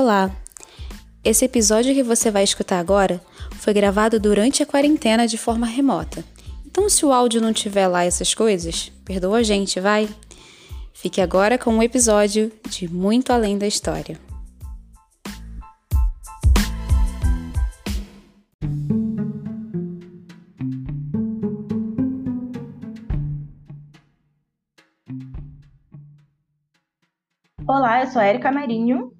Olá! Esse episódio que você vai escutar agora foi gravado durante a quarentena de forma remota. Então, se o áudio não tiver lá essas coisas, perdoa a gente, vai? Fique agora com um episódio de Muito Além da História. Olá, eu sou Erika Marinho.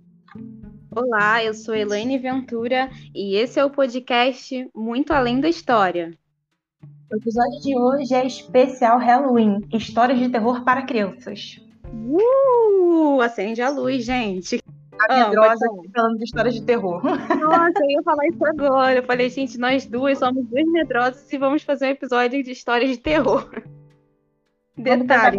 Olá, eu sou Elaine Ventura e esse é o podcast Muito Além da História. O episódio de hoje é especial Halloween Histórias de terror para crianças. Uh! Acende a luz, gente. A medrosa ah, falando de histórias de terror. Nossa, eu ia falar isso agora. Eu falei, gente, nós duas somos duas medrosas e vamos fazer um episódio de histórias de terror. Detalhe,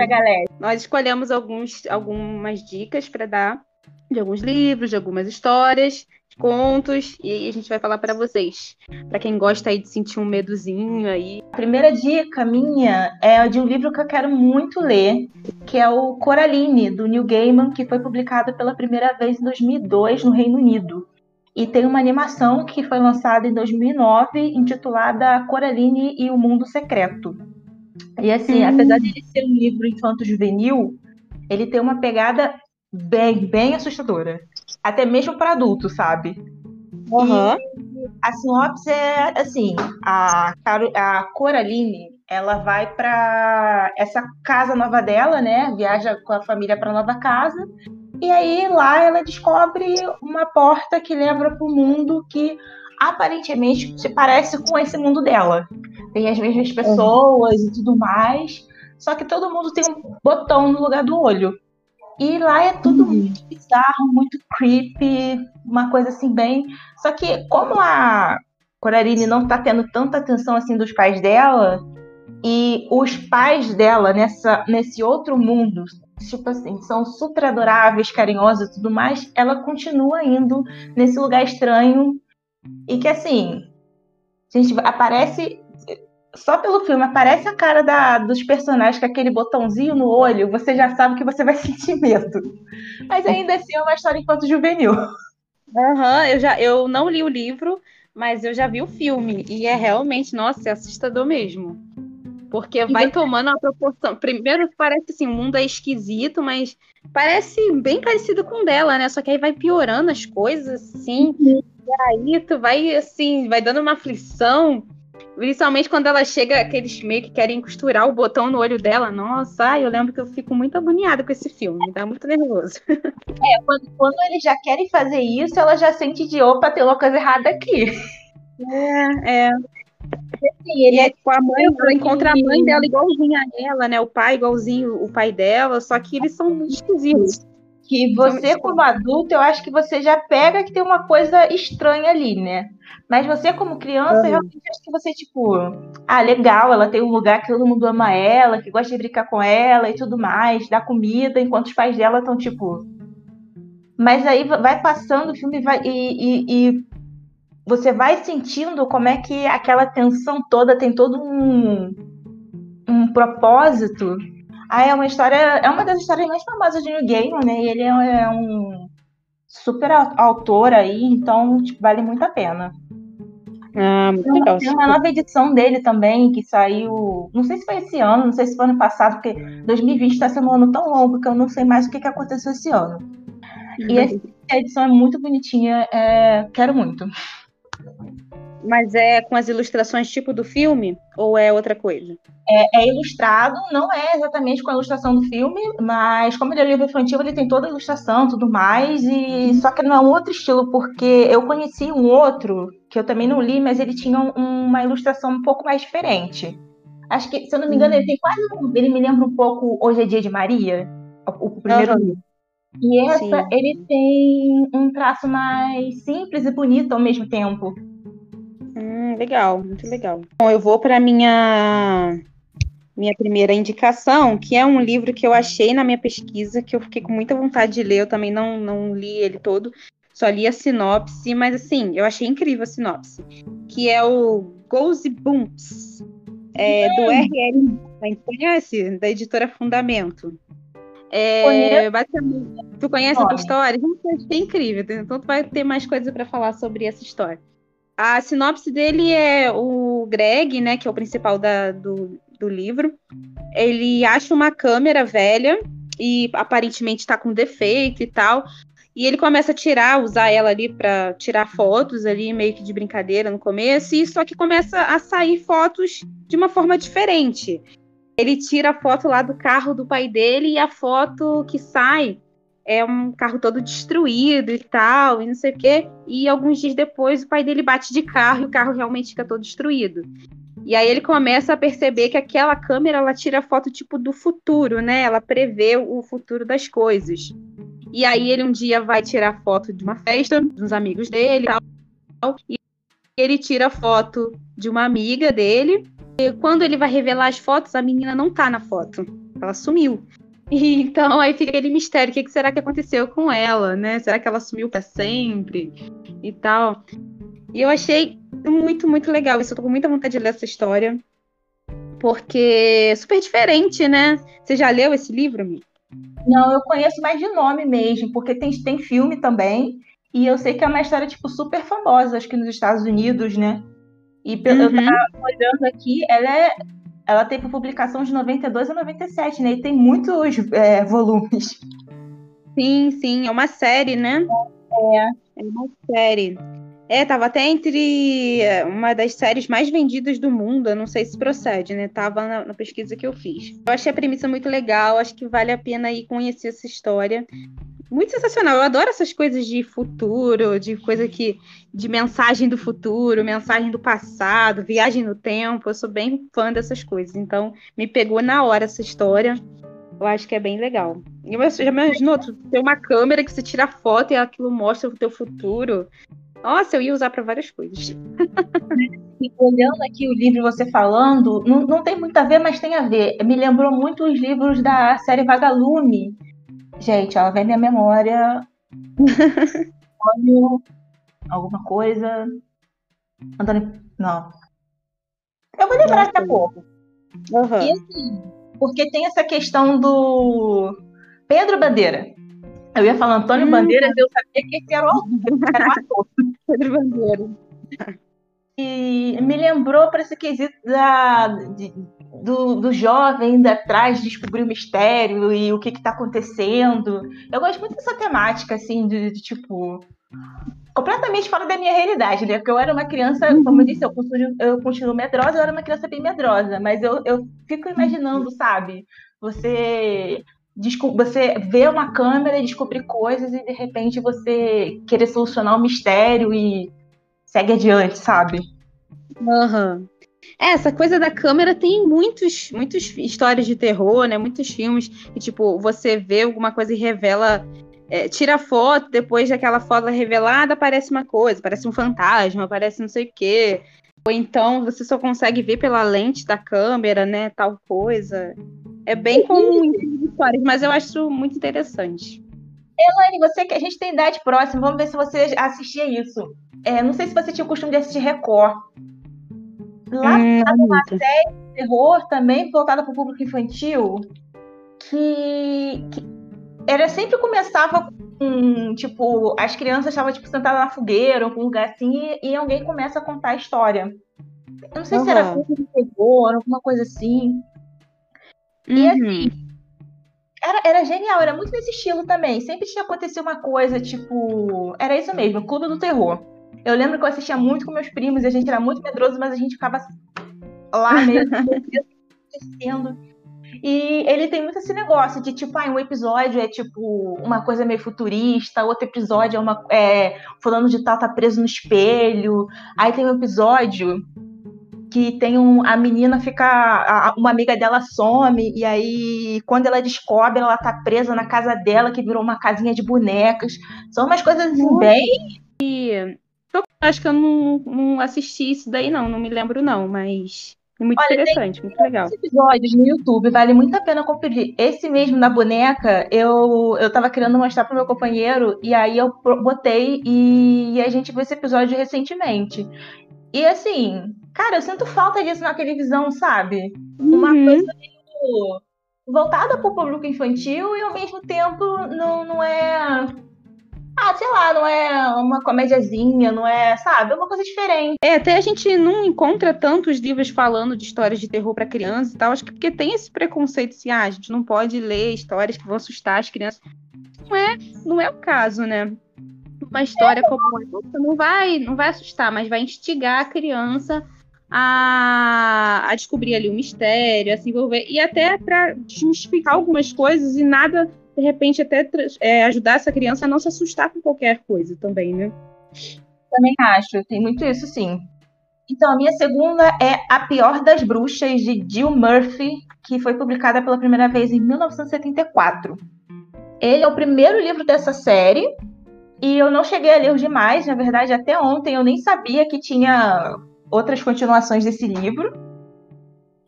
nós escolhemos alguns, algumas dicas para dar de alguns livros, de algumas histórias, de contos, e aí a gente vai falar para vocês. Para quem gosta aí de sentir um medozinho aí. A primeira dica minha é de um livro que eu quero muito ler, que é o Coraline, do Neil Gaiman, que foi publicado pela primeira vez em 2002 no Reino Unido. E tem uma animação que foi lançada em 2009, intitulada Coraline e o Mundo Secreto. E assim, hum. apesar de ele ser um livro infanto-juvenil, ele tem uma pegada bem, bem assustadora. Até mesmo para adulto, sabe? Uhum. a sinopse é assim: a, a Coraline ela vai para essa casa nova dela, né? Viaja com a família para nova casa. E aí lá ela descobre uma porta que leva para o mundo que aparentemente se parece com esse mundo dela. Tem as mesmas pessoas uhum. e tudo mais. Só que todo mundo tem um botão no lugar do olho. E lá é tudo uhum. muito bizarro, muito creepy, uma coisa assim bem. Só que como a Coraline não tá tendo tanta atenção assim dos pais dela, e os pais dela nessa, nesse outro mundo, tipo assim, são super adoráveis, carinhosos e tudo mais, ela continua indo nesse lugar estranho. E que assim, gente, aparece só pelo filme aparece a cara da, dos personagens com aquele botãozinho no olho, você já sabe que você vai sentir medo. Mas ainda assim é uma história enquanto juvenil. Aham, uhum, eu já eu não li o livro, mas eu já vi o filme. E é realmente, nossa, é assustador mesmo. Porque vai tomando uma proporção. Primeiro parece assim, o mundo é esquisito, mas parece bem parecido com o dela, né? Só que aí vai piorando as coisas, assim. Uhum. E aí tu vai assim, vai dando uma aflição Principalmente quando ela chega, aqueles meio que querem costurar o botão no olho dela. Nossa, eu lembro que eu fico muito agoniada com esse filme, me dá muito nervoso. É, quando, quando eles já querem fazer isso, ela já sente de opa, tem uma coisa errada aqui. É, é. Assim, ele e é com a mãe, ela encontra a mãe dela igualzinha a ela, né? O pai igualzinho o pai dela, só que eles são muito esquisitos. Que você, como adulto, eu acho que você já pega que tem uma coisa estranha ali, né? Mas você, como criança, uhum. realmente acho que você, tipo, ah, legal, ela tem um lugar que todo mundo ama ela, que gosta de brincar com ela e tudo mais, dá comida, enquanto os pais dela estão, tipo. Mas aí vai passando o filme vai, e, e, e, você vai sentindo como é que aquela tensão toda tem todo um, um propósito. Ah, é uma história, é uma das histórias mais famosas de New Game, né? E ele é, é um super autor aí, então tipo, vale muito a pena. Ah, muito legal. Tem uma nova edição dele também, que saiu. Não sei se foi esse ano, não sei se foi ano passado, porque 2020 está sendo um ano tão longo que eu não sei mais o que, que aconteceu esse ano. Uhum. E essa edição é muito bonitinha, é... quero muito. Mas é com as ilustrações tipo do filme ou é outra coisa? É, é, ilustrado, não é exatamente com a ilustração do filme, mas como ele é livro infantil, ele tem toda a ilustração tudo mais, e só que não é um outro estilo, porque eu conheci um outro, que eu também não li, mas ele tinha uma ilustração um pouco mais diferente. Acho que, se eu não me engano, ele tem quase. Ele me lembra um pouco Hoje é Dia de Maria, o, o primeiro uhum. livro. E essa, Sim. ele tem um traço mais simples e bonito ao mesmo tempo. Hum, legal, muito legal. Bom, eu vou para minha minha primeira indicação, que é um livro que eu achei na minha pesquisa, que eu fiquei com muita vontade de ler, eu também não, não li ele todo, só li a sinopse, mas assim, eu achei incrível a sinopse, que é o Goosebumps, é, do R.L. Conhece? Da editora Fundamento. É, basicamente, tu conhece a história? É incrível, então tu vai ter mais coisa para falar sobre essa história. A sinopse dele é o Greg, né, que é o principal da, do, do livro. Ele acha uma câmera velha e aparentemente está com defeito e tal. E ele começa a tirar, usar ela ali para tirar fotos ali, meio que de brincadeira no começo, e só que começa a sair fotos de uma forma diferente. Ele tira a foto lá do carro do pai dele e a foto que sai é um carro todo destruído e tal, e não sei o quê. E alguns dias depois, o pai dele bate de carro e o carro realmente fica todo destruído. E aí ele começa a perceber que aquela câmera ela tira foto tipo do futuro, né? Ela prevê o futuro das coisas. E aí ele um dia vai tirar foto de uma festa dos amigos dele e tal. E ele tira foto de uma amiga dele. E quando ele vai revelar as fotos, a menina não tá na foto. Ela sumiu. E, então aí fica aquele mistério, o que, que, será que aconteceu com ela, né? Será que ela sumiu para sempre e tal? E eu achei muito, muito legal isso. Eu tô com muita vontade de ler essa história. Porque é super diferente, né? Você já leu esse livro, Mi? Não, eu conheço mais de nome mesmo, porque tem, tem filme também. E eu sei que é uma história, tipo, super famosa, acho que nos Estados Unidos, né? E uhum. eu tava olhando aqui, ela é ela teve publicação de 92 a 97, né? E tem muitos é, volumes. Sim, sim, é uma série, né? É. É uma série. É, tava até entre é, uma das séries mais vendidas do mundo. Eu não sei se procede, né? Tava na, na, pesquisa que eu fiz. Eu achei a premissa muito legal, acho que vale a pena ir conhecer essa história muito sensacional. Eu adoro essas coisas de futuro, de coisa que. de mensagem do futuro, mensagem do passado, viagem no tempo. Eu sou bem fã dessas coisas. Então, me pegou na hora essa história. Eu acho que é bem legal. Você já imaginou ter uma câmera que você tira foto e aquilo mostra o teu futuro? Nossa, eu ia usar para várias coisas. E olhando aqui o livro você falando, não, não tem muito a ver, mas tem a ver. Me lembrou muito os livros da série Vagalume, Gente, ela vem minha memória. Olho, alguma coisa. Antônio. Não. Eu vou lembrar daqui a pouco. Uhum. E assim, porque tem essa questão do Pedro Bandeira. Eu ia falar Antônio hum. Bandeiras, eu sabia que esse era o, era o ator. Pedro Bandeira. E me lembrou para esse quesito da, de, do, do jovem indo atrás de descobrir o mistério e o que está acontecendo. Eu gosto muito dessa temática, assim, de, de, tipo. Completamente fora da minha realidade, né? Porque eu era uma criança, como eu disse, eu continuo, eu continuo medrosa, eu era uma criança bem medrosa, mas eu, eu fico imaginando, sabe? Você você vê uma câmera e descobrir coisas e de repente você querer solucionar um mistério e segue adiante, sabe? Aham. Uhum. É, essa coisa da câmera tem muitos, muitos histórias de terror, né? Muitos filmes que, tipo, você vê alguma coisa e revela. É, tira foto, depois daquela foto revelada, aparece uma coisa, parece um fantasma, aparece não sei o quê. Ou então você só consegue ver pela lente da câmera, né? Tal coisa. É bem comum em histórias, mas eu acho muito interessante. Elaine, você que a gente tem idade próxima, vamos ver se você assistia isso. É, não sei se você tinha o costume de assistir Record. Lá hum, tem uma série de terror também voltada para o público infantil que, que era sempre começava com, tipo, as crianças estavam tipo sentadas na fogueira ou com um lugar assim e, e alguém começa a contar a história. Eu não sei uhum. se era filme de terror, alguma coisa assim. Uhum. E assim, era, era genial, era muito nesse estilo também. Sempre tinha acontecido uma coisa, tipo. Era isso mesmo, Clube do Terror. Eu lembro que eu assistia muito com meus primos e a gente era muito medroso, mas a gente ficava lá mesmo, acontecendo. E ele tem muito esse negócio de, tipo, ah, um episódio é, tipo, uma coisa meio futurista, outro episódio é uma. É, fulano de tal tá preso no espelho. Aí tem um episódio que tem um, a menina fica. A, uma amiga dela some, e aí, quando ela descobre, ela tá presa na casa dela, que virou uma casinha de bonecas. São umas coisas assim, bem. E acho que eu não, não assisti isso daí, não. Não me lembro, não, mas. É muito Olha, interessante, muito legal. episódios no YouTube, vale muito a pena conferir. Esse mesmo da boneca, eu, eu tava querendo mostrar pro meu companheiro, e aí eu botei e, e a gente viu esse episódio recentemente. E assim, cara, eu sinto falta disso na televisão, sabe? Uma uhum. coisa meio voltada para o público infantil e ao mesmo tempo não, não é ah, sei lá, não é uma comédiazinha, não é, sabe, é uma coisa diferente. É, até a gente não encontra tantos livros falando de histórias de terror para criança e tal, acho que porque tem esse preconceito assim, ah, a gente não pode ler histórias que vão assustar as crianças. Não é, não é o caso, né? Uma história é, como essa não vai, não vai assustar, mas vai instigar a criança a, a descobrir ali o mistério, a se envolver e até para desmistificar algumas coisas e nada de repente até é, ajudar essa criança a não se assustar com qualquer coisa também, né? Também acho, tem muito isso sim. Então, a minha segunda é A Pior das Bruxas, de Jill Murphy, que foi publicada pela primeira vez em 1974. Ele é o primeiro livro dessa série, e eu não cheguei a ler os demais, na verdade, até ontem eu nem sabia que tinha outras continuações desse livro.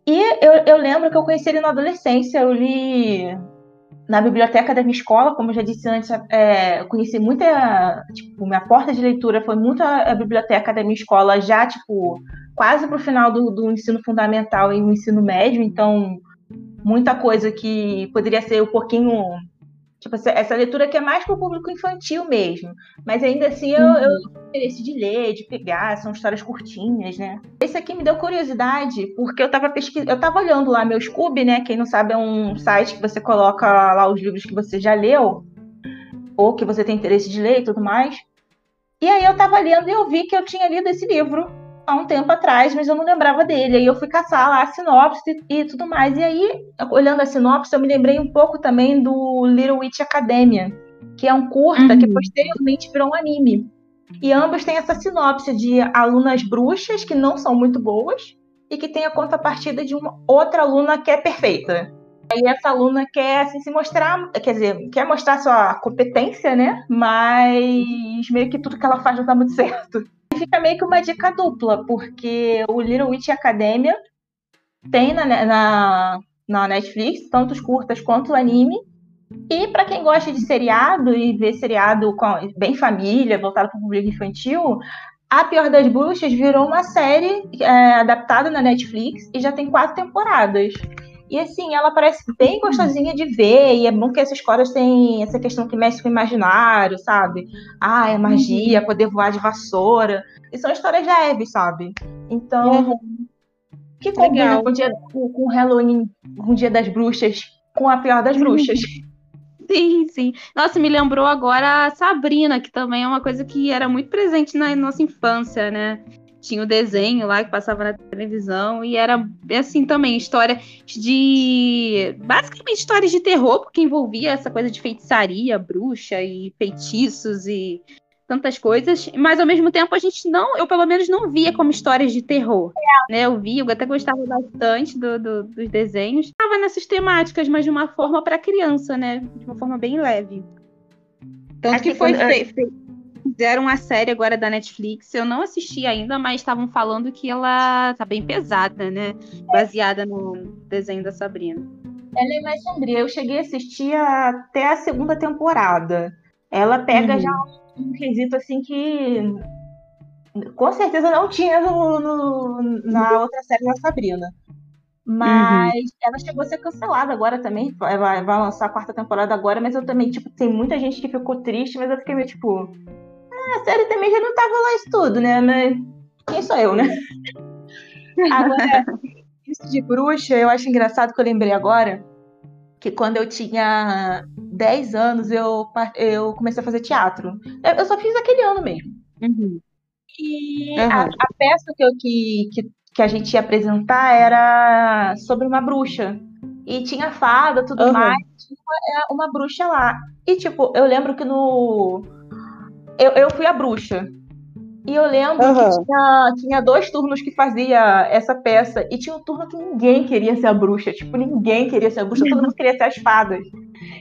E eu, eu lembro que eu conheci ele na adolescência, eu li na biblioteca da minha escola, como eu já disse antes, é, eu conheci muita. Tipo, minha porta de leitura foi muito a, a biblioteca da minha escola, já, tipo, quase para o final do, do ensino fundamental e o ensino médio, então muita coisa que poderia ser um pouquinho Tipo, essa, essa leitura que é mais para o público infantil mesmo. Mas ainda assim eu, eu uhum. interesse de ler, de pegar, são histórias curtinhas, né? Esse aqui me deu curiosidade, porque eu estava pesquisando, eu tava olhando lá meu Scooby, né? Quem não sabe, é um site que você coloca lá os livros que você já leu, ou que você tem interesse de ler e tudo mais. E aí eu estava lendo e eu vi que eu tinha lido esse livro há um tempo atrás, mas eu não lembrava dele. Aí eu fui caçar lá a sinopse e tudo mais. E aí, olhando a sinopse, eu me lembrei um pouco também do Little Witch Academia, que é um curta uhum. que posteriormente virou um anime. E ambos têm essa sinopse de alunas bruxas que não são muito boas e que tem a contrapartida de uma outra aluna que é perfeita. Aí essa aluna quer assim, se mostrar, quer dizer, quer mostrar sua competência, né? Mas meio que tudo que ela faz não dá muito certo fica meio que uma dica dupla, porque o Little Witch Academia tem na, na, na Netflix, tanto os curtas quanto o anime. E para quem gosta de seriado e ver seriado com, bem família, voltado para o público infantil, A Pior das Bruxas virou uma série é, adaptada na Netflix e já tem quatro temporadas. E assim, ela parece bem gostosinha de ver, e é bom que essas histórias têm essa questão que mexe com o imaginário, sabe? Ah, é magia, uhum. poder voar de vassoura. E são histórias leves, sabe? Então, uhum. que combina com o, dia, com, com o Halloween, com o Dia das Bruxas, com a pior das bruxas. Sim, sim. Nossa, me lembrou agora a Sabrina, que também é uma coisa que era muito presente na nossa infância, né? Tinha o desenho lá que passava na televisão e era assim também história de basicamente histórias de terror porque envolvia essa coisa de feitiçaria, bruxa e feitiços e tantas coisas, mas ao mesmo tempo a gente não, eu pelo menos não via como histórias de terror, né? Eu vi, eu até gostava bastante do, do, dos desenhos, estava nessas temáticas, mas de uma forma para criança, né? De uma forma bem leve. Tanto que foi feito Fizeram a série agora da Netflix. Eu não assisti ainda, mas estavam falando que ela tá bem pesada, né? Baseada no desenho da Sabrina. Ela é mais sombria. Eu cheguei a assistir até a segunda temporada. Ela pega uhum. já um quesito assim que com certeza não tinha no, no, na outra série da Sabrina. Mas uhum. ela chegou a ser cancelada agora também. Vai, vai lançar a quarta temporada agora, mas eu também, tipo, tem muita gente que ficou triste, mas eu fiquei meio tipo a série também já não tava lá isso tudo, né? Mas quem sou eu, né? Agora, isso de bruxa, eu acho engraçado que eu lembrei agora que quando eu tinha 10 anos, eu, eu comecei a fazer teatro. Eu, eu só fiz aquele ano mesmo. Uhum. E uhum. A, a, peça que, eu, que, que, que, a gente ia apresentar era sobre uma bruxa. E tinha fada, tudo uhum. mais. Tinha uma, uma bruxa lá. E, tipo, eu lembro que no eu, eu fui a bruxa. E eu lembro uhum. que tinha, tinha, dois turnos que fazia essa peça. E tinha um turno que ninguém queria ser a bruxa. Tipo, ninguém queria ser a bruxa, todo mundo queria ser as fadas.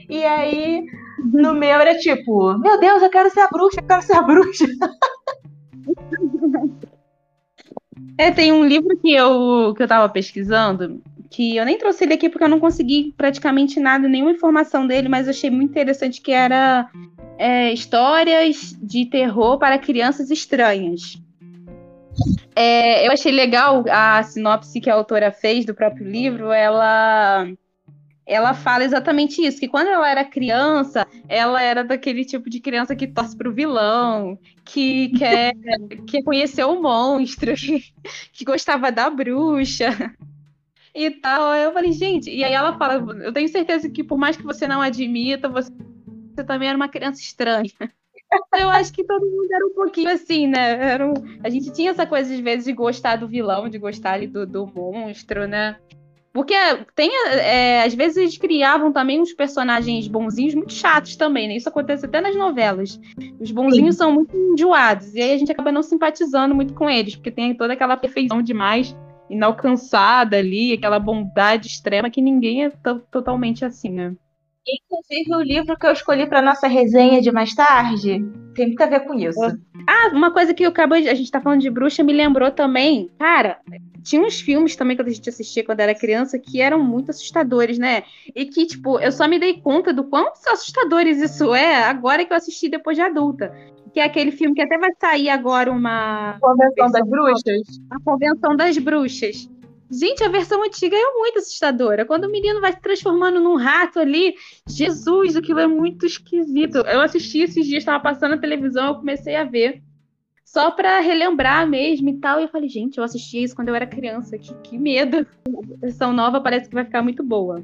E aí, no meu era tipo, meu Deus, eu quero ser a bruxa, eu quero ser a bruxa. É, tem um livro que eu, que eu tava pesquisando, que eu nem trouxe ele aqui porque eu não consegui praticamente nada, nenhuma informação dele, mas eu achei muito interessante que era é, histórias de terror para crianças estranhas. É, eu achei legal a sinopse que a autora fez do próprio livro. Ela ela fala exatamente isso, que quando ela era criança, ela era daquele tipo de criança que torce pro vilão, que quer, que conheceu o monstro, que, que gostava da bruxa e tal. Eu falei, gente, e aí ela fala, eu tenho certeza que por mais que você não admita, você, você também era uma criança estranha. Eu acho que todo mundo era um pouquinho assim, né? Era um... A gente tinha essa coisa, às vezes, de gostar do vilão, de gostar ali do, do monstro, né? Porque tem, é, às vezes eles criavam também uns personagens bonzinhos muito chatos também, né? Isso acontece até nas novelas. Os bonzinhos Sim. são muito enjoados, e aí a gente acaba não simpatizando muito com eles, porque tem toda aquela perfeição demais, inalcançada ali, aquela bondade extrema que ninguém é totalmente assim, né? Inclusive, o livro que eu escolhi para nossa resenha de mais tarde tem muito a ver com isso. Ah, uma coisa que eu acabo de, a gente tá falando de bruxa me lembrou também. Cara, tinha uns filmes também que a gente assistia quando era criança que eram muito assustadores, né? E que, tipo, eu só me dei conta do quão assustadores isso é agora que eu assisti depois de adulta. Que é aquele filme que até vai sair agora uma. Convenção das Bruxas? A Convenção das Bruxas Gente, a versão antiga é muito assustadora. Quando o menino vai se transformando num rato ali, Jesus, aquilo é muito esquisito. Eu assisti esses dias, estava passando na televisão, eu comecei a ver. Só para relembrar mesmo e tal. E eu falei, gente, eu assisti isso quando eu era criança. Que, que medo. A versão nova parece que vai ficar muito boa.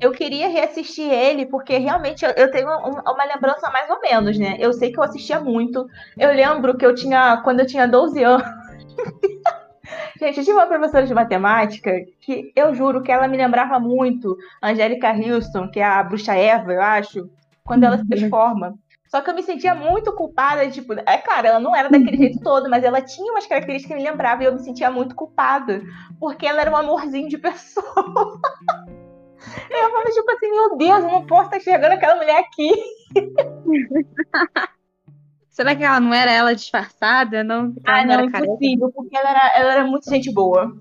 Eu queria reassistir ele, porque realmente eu, eu tenho uma, uma lembrança mais ou menos, né? Eu sei que eu assistia muito. Eu lembro que eu tinha, quando eu tinha 12 anos. Gente, eu tive uma professora de matemática que eu juro que ela me lembrava muito Angélica Houston, que é a bruxa Eva, eu acho, quando ela se uhum. transforma. Só que eu me sentia muito culpada, tipo, é claro, ela não era daquele jeito todo, mas ela tinha umas características que me lembravam e eu me sentia muito culpada, porque ela era um amorzinho de pessoa. eu falava, tipo assim, meu Deus, eu não posso estar enxergando aquela mulher aqui. Será que ela não era ela disfarçada? Não, ah, não, não impossível, porque ela era, ela era muito gente boa.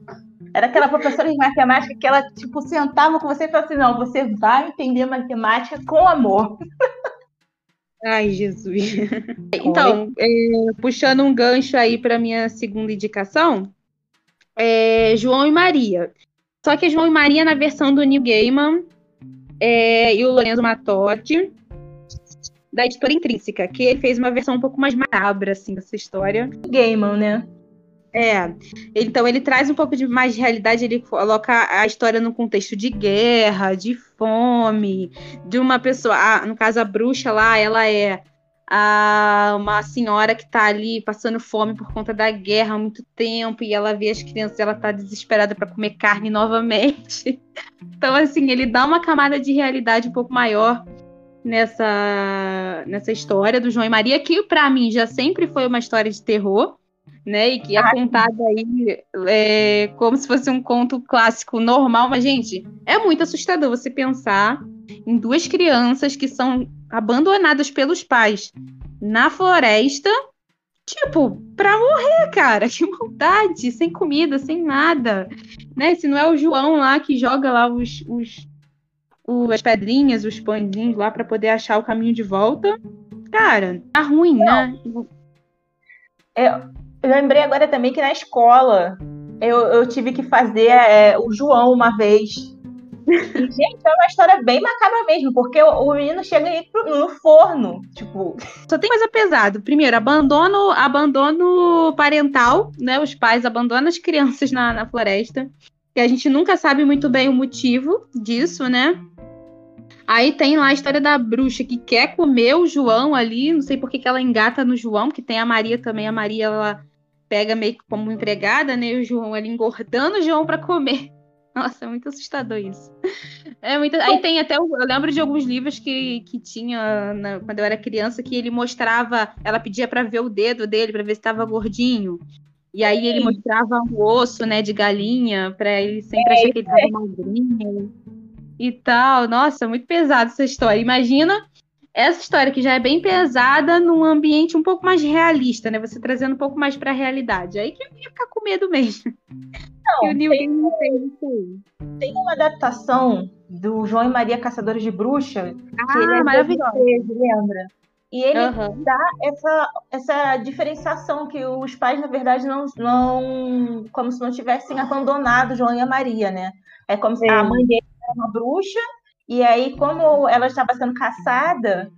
Era aquela professora de matemática que ela, tipo, sentava com você e falava assim, não, você vai entender matemática com amor. Ai, Jesus. Então, é, puxando um gancho aí para minha segunda indicação, é João e Maria. Só que é João e Maria na versão do Neil Gaiman é, e o Lorenzo Matotti da editora Intrínseca, que ele fez uma versão um pouco mais macabra, assim, dessa história. Gaiman, né? É. Então ele traz um pouco de mais realidade, ele coloca a história no contexto de guerra, de fome, de uma pessoa, ah, no caso a bruxa lá, ela é a, uma senhora que está ali passando fome por conta da guerra há muito tempo e ela vê as crianças, ela está desesperada para comer carne novamente. Então assim, ele dá uma camada de realidade um pouco maior nessa, nessa história do João e Maria, que para mim já sempre foi uma história de terror, né? E que é contada aí é, como se fosse um conto clássico normal, mas, gente, é muito assustador você pensar em duas crianças que são abandonadas pelos pais na floresta. Tipo, pra morrer, cara. Que maldade, sem comida, sem nada. Né? Se não é o João lá que joga lá os, os o, as pedrinhas, os pãezinhos lá para poder achar o caminho de volta. Cara, tá ruim, né? Eu, é, eu lembrei agora também que na escola eu, eu tive que fazer é, o João uma vez. E, gente, é uma história bem macabra mesmo, porque o, o menino chega aí pro, no forno, tipo. Só tem coisa pesada. Primeiro, abandono, abandono parental, né? Os pais abandonam as crianças na, na floresta. E a gente nunca sabe muito bem o motivo disso, né? Aí tem lá a história da bruxa que quer comer o João ali, não sei por que, que ela engata no João, que tem a Maria também. A Maria ela pega meio que como empregada, né? E o João ali engordando o João para comer. Nossa, é muito assustador isso. É muito... Aí tem até. Eu lembro de alguns livros que, que tinha na... quando eu era criança que ele mostrava. Ela pedia para ver o dedo dele, para ver se estava gordinho. E aí ele mostrava o osso, né, de galinha, para ele sempre é, achar que ele estava magrinho e tal. Nossa, muito pesada essa história. Imagina essa história que já é bem pesada num ambiente um pouco mais realista, né? Você trazendo um pouco mais para a realidade. Aí que eu ia ficar com medo mesmo. Não, tem, tem uma adaptação do João e Maria Caçadores de Bruxa. Ah, que ele é maravilhoso. lembra? E ele uhum. dá essa, essa diferenciação que os pais, na verdade, não, não. Como se não tivessem abandonado João e a Maria, né? É como se a mãe dele uma bruxa E aí, como ela estava sendo caçada,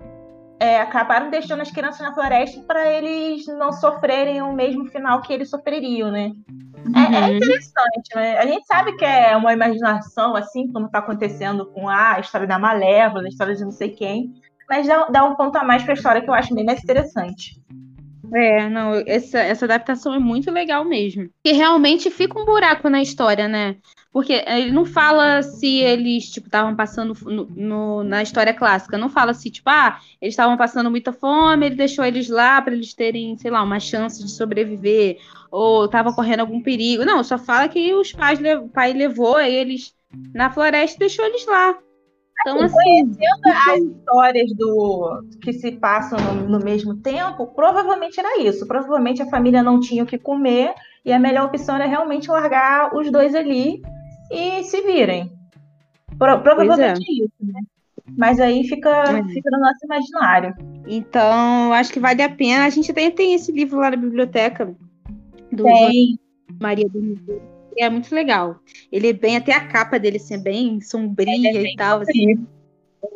é, acabaram deixando as crianças na floresta para eles não sofrerem o mesmo final que eles sofreriam, né? Uhum. É, é, uhum. interessante, né? A gente sabe que é uma imaginação, assim, como está acontecendo com a história da Malévola, a história de não sei quem, mas dá, dá um ponto a mais para a história que eu acho bem mais interessante. É, não, essa, essa adaptação é muito legal mesmo. E realmente fica um buraco na história, né? Porque ele não fala se eles, tipo, estavam passando no, no, na história clássica. Não fala se, tipo, ah, eles estavam passando muita fome, ele deixou eles lá para eles terem, sei lá, uma chance de sobreviver. Ou tava correndo algum perigo. Não, só fala que os pais, o pai levou eles na floresta e deixou eles lá. Então, assim, conhecendo as histórias do que se passam no, no, mesmo tempo, provavelmente era isso. Provavelmente a família não tinha o que comer e a melhor opção era realmente largar os dois ali e se virem. Pro, provavelmente é. isso, né? Mas aí fica, é. fica no nosso imaginário. Então, acho que vale a pena. A gente tem, tem esse livro lá na biblioteca do tem. Maria do é muito legal. Ele é bem, até a capa dele assim, é bem sombria é bem e tal. Assim.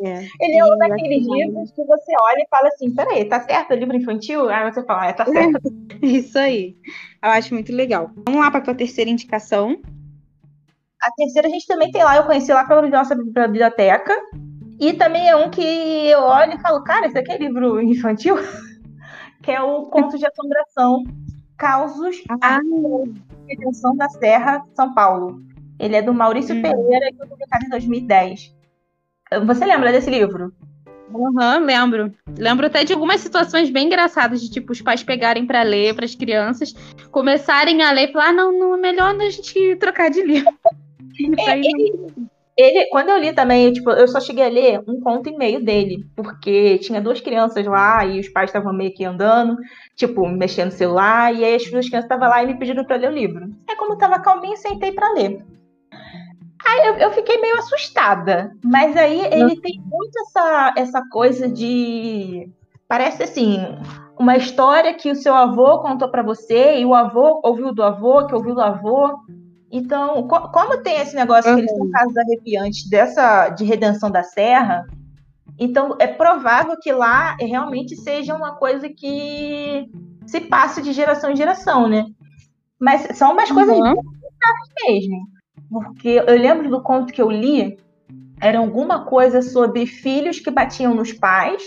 É. Ele é um daqueles livros que você olha e fala assim: peraí, tá certo o livro infantil? Aí você fala, é, tá certo. Isso aí. Eu acho muito legal. Vamos lá para a terceira indicação. A terceira a gente também tem lá, eu conheci lá pela nossa biblioteca. E também é um que eu olho e falo, cara, esse aqui é livro infantil? que é o Conto de Assombração Causos ah. Redenção da Serra, São Paulo. Ele é do Maurício hum. Pereira e foi publicado em 2010. Você lembra desse livro? Aham, uhum, lembro. Lembro até de algumas situações bem engraçadas, de tipo, os pais pegarem para ler para as crianças, começarem a ler e falar, ah, não, não, é melhor a gente trocar de livro. É, ele, ele, quando eu li também, eu, tipo, eu só cheguei a ler um conto e meio dele, porque tinha duas crianças lá e os pais estavam meio que andando, tipo, mexendo no celular, e aí as duas crianças estavam lá e me pediram para ler o livro. Aí, como eu tava calminho, sentei para ler. Aí eu, eu, fiquei meio assustada, mas aí ele tem muito essa, essa coisa de. Parece assim, uma história que o seu avô contou para você, e o avô ouviu do avô, que ouviu do avô. Então, co como tem esse negócio uhum. que eles são casos arrepiantes dessa de redenção da serra, então é provável que lá realmente seja uma coisa que se passe de geração em geração, né? Mas são umas uhum. coisas mesmo. Porque eu lembro do conto que eu li, era alguma coisa sobre filhos que batiam nos pais,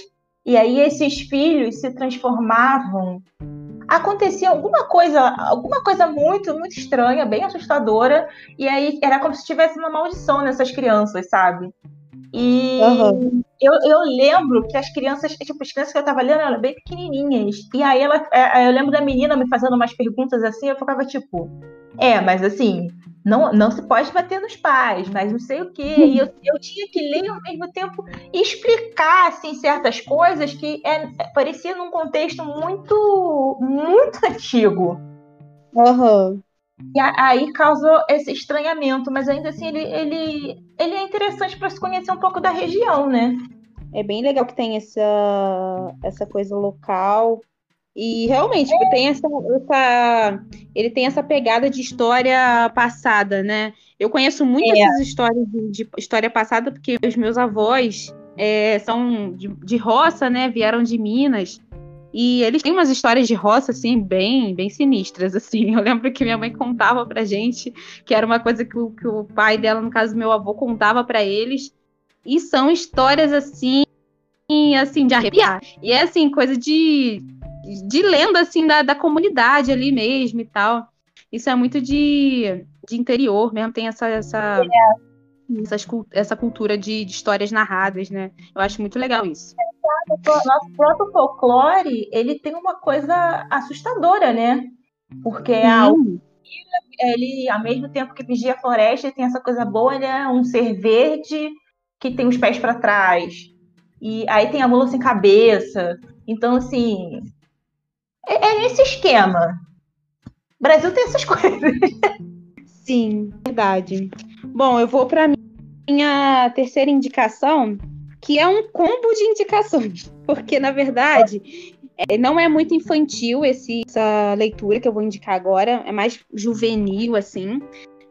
e aí esses filhos se transformavam acontecia alguma coisa, alguma coisa muito, muito estranha, bem assustadora, e aí era como se tivesse uma maldição nessas crianças, sabe? E uhum. eu, eu lembro que as crianças, tipo, as crianças que eu tava lendo eram bem pequenininhas. E aí ela, é, eu lembro da menina me fazendo umas perguntas assim, eu ficava tipo, é, mas assim, não, não se pode bater nos pais, mas não sei o quê. E eu, eu tinha que ler ao mesmo tempo e explicar assim, certas coisas que é, parecia num contexto muito, muito antigo. Uhum. E aí causou esse estranhamento, mas ainda assim ele, ele, ele é interessante para se conhecer um pouco da região, né? É bem legal que tem essa, essa coisa local. E realmente, é. tem essa, essa, ele tem essa pegada de história passada, né? Eu conheço muito é. essas histórias de, de, história passada, porque os meus avós é, são de, de roça, né? Vieram de Minas. E eles têm umas histórias de roça, assim, bem, bem sinistras, assim. Eu lembro que minha mãe contava pra gente, que era uma coisa que o, que o pai dela, no caso meu avô, contava para eles. E são histórias, assim, assim, de arrepiar. E é, assim, coisa de, de lenda, assim, da, da comunidade ali mesmo e tal. Isso é muito de, de interior mesmo, tem essa... essa... É. Essas, essa cultura de, de histórias narradas, né? Eu acho muito legal isso nosso próprio folclore, ele tem uma coisa assustadora, né? Porque a ele, ao mesmo tempo que vigia a floresta, tem essa coisa boa, ele é um ser verde que tem os pés para trás. E aí tem a mula sem cabeça. Então, assim, é, é esse esquema. O Brasil tem essas coisas. Sim, verdade. Bom, eu vou para minha terceira indicação, que é um combo de indicações, porque na verdade é, não é muito infantil esse, essa leitura que eu vou indicar agora, é mais juvenil assim,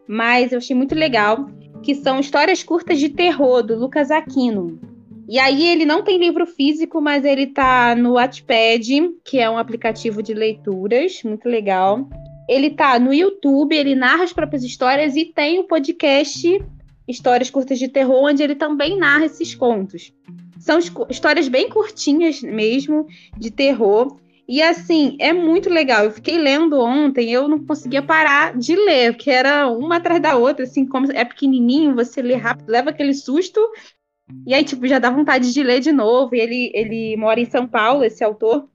mas eu achei muito legal que são histórias curtas de terror, do Lucas Aquino. E aí ele não tem livro físico, mas ele tá no Wattpad, que é um aplicativo de leituras, muito legal. Ele tá no YouTube, ele narra as próprias histórias e tem o podcast Histórias Curtas de Terror, onde ele também narra esses contos. São histórias bem curtinhas mesmo, de terror. E assim, é muito legal. Eu fiquei lendo ontem, eu não conseguia parar de ler, porque era uma atrás da outra, assim, como é pequenininho, você lê rápido, leva aquele susto. E aí, tipo, já dá vontade de ler de novo. E ele, ele mora em São Paulo, esse autor.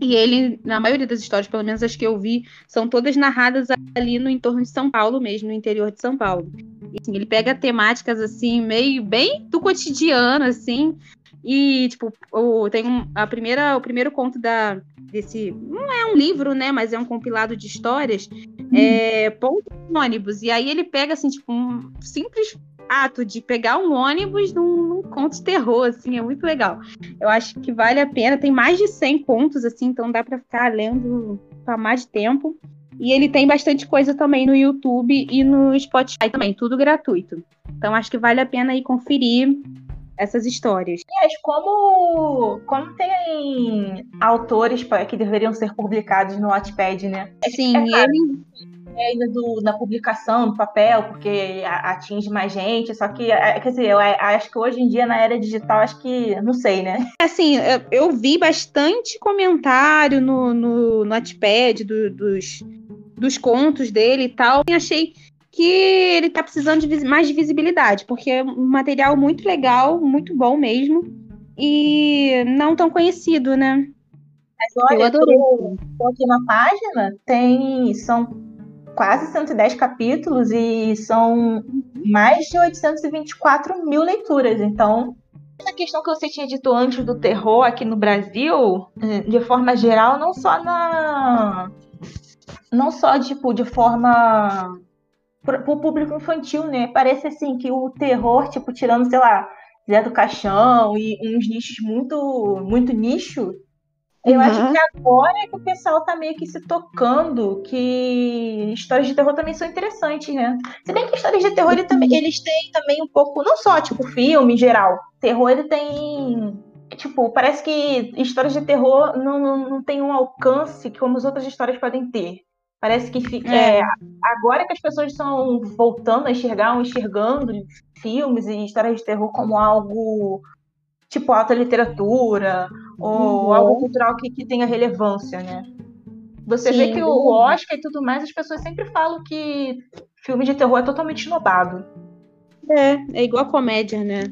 E ele, na maioria das histórias, pelo menos as que eu vi, são todas narradas ali no entorno de São Paulo mesmo, no interior de São Paulo. E, assim, ele pega temáticas assim, meio bem do cotidiano, assim. E, tipo, o, tem um, a primeira, o primeiro conto da, desse. Não é um livro, né? Mas é um compilado de histórias. Hum. É Ponto ônibus. E aí ele pega, assim, tipo, um simples ato de pegar um ônibus num, num conto de terror, assim, é muito legal. Eu acho que vale a pena. Tem mais de 100 contos, assim, então dá para ficar lendo para mais de tempo. E ele tem bastante coisa também no YouTube e no Spotify também, tudo gratuito. Então acho que vale a pena ir conferir essas histórias. Mas como, como tem autores que deveriam ser publicados no Wattpad, né? Sim, é ele ainda do, na publicação, no papel, porque atinge mais gente. Só que, é, quer dizer, eu acho que hoje em dia, na era digital, acho que, não sei, né? Assim, eu vi bastante comentário no, no, no Notepad do, dos, dos contos dele e tal. E achei que ele tá precisando de mais de visibilidade, porque é um material muito legal, muito bom mesmo, e não tão conhecido, né? Mas olha, eu adorei. Tô, tô aqui na página, tem. São quase 110 capítulos e são mais de 824 mil leituras. Então, a questão que você tinha dito antes do terror aqui no Brasil, eh, de forma geral, não só na. Não só, tipo, de forma. Para o público infantil, né? Parece assim que o terror, tipo, tirando, sei lá, Zé do Caixão e uns nichos muito, muito nicho, eu uhum. acho que agora é que o pessoal tá meio que se tocando que histórias de terror também são interessantes, né? Se bem que histórias de terror ele também, eles têm também um pouco, não só tipo filme em geral, terror ele tem tipo, parece que histórias de terror não, não, não tem um alcance como as outras histórias podem ter. Parece que é. É, agora que as pessoas estão voltando a enxergar, enxergando filmes e histórias de terror como algo tipo alta literatura ou uhum. algo cultural que, que tenha relevância, né? Você Sim, vê que o Oscar e tudo mais, as pessoas sempre falam que filme de terror é totalmente esnobado. É, é igual a comédia, né?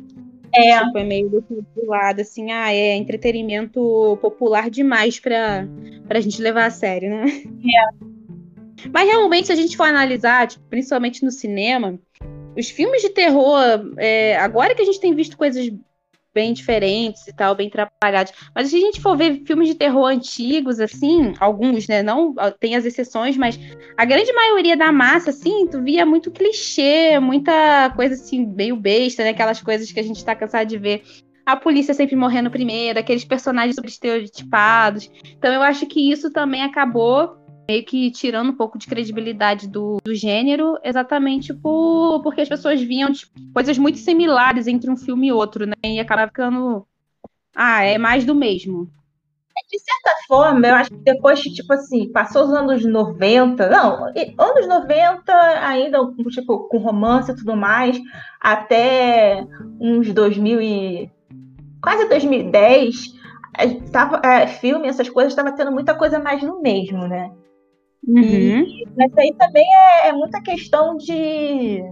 É. Tipo, é meio do lado, assim, ah, é entretenimento popular demais pra, pra gente levar a sério, né? É. Mas realmente, se a gente for analisar, tipo, principalmente no cinema, os filmes de terror, é, agora que a gente tem visto coisas bem diferentes e tal, bem trabalhados. Mas se a gente for ver filmes de terror antigos, assim, alguns, né? Não tem as exceções, mas a grande maioria da massa, assim, tu via muito clichê, muita coisa assim, meio besta, né? Aquelas coisas que a gente tá cansado de ver. A polícia sempre morrendo primeiro, aqueles personagens estereotipados. Então eu acho que isso também acabou meio que tirando um pouco de credibilidade do, do gênero, exatamente por, porque as pessoas viam tipo, coisas muito similares entre um filme e outro, né? E acabava ficando. Ah, é mais do mesmo. De certa forma, eu acho que depois, tipo assim, passou os anos 90, não, anos 90 ainda, tipo, com romance e tudo mais, até uns 2000 e quase 2010, tava, é, filme, essas coisas, estava tendo muita coisa mais no mesmo, né? Uhum. E, mas aí também é, é, muita questão de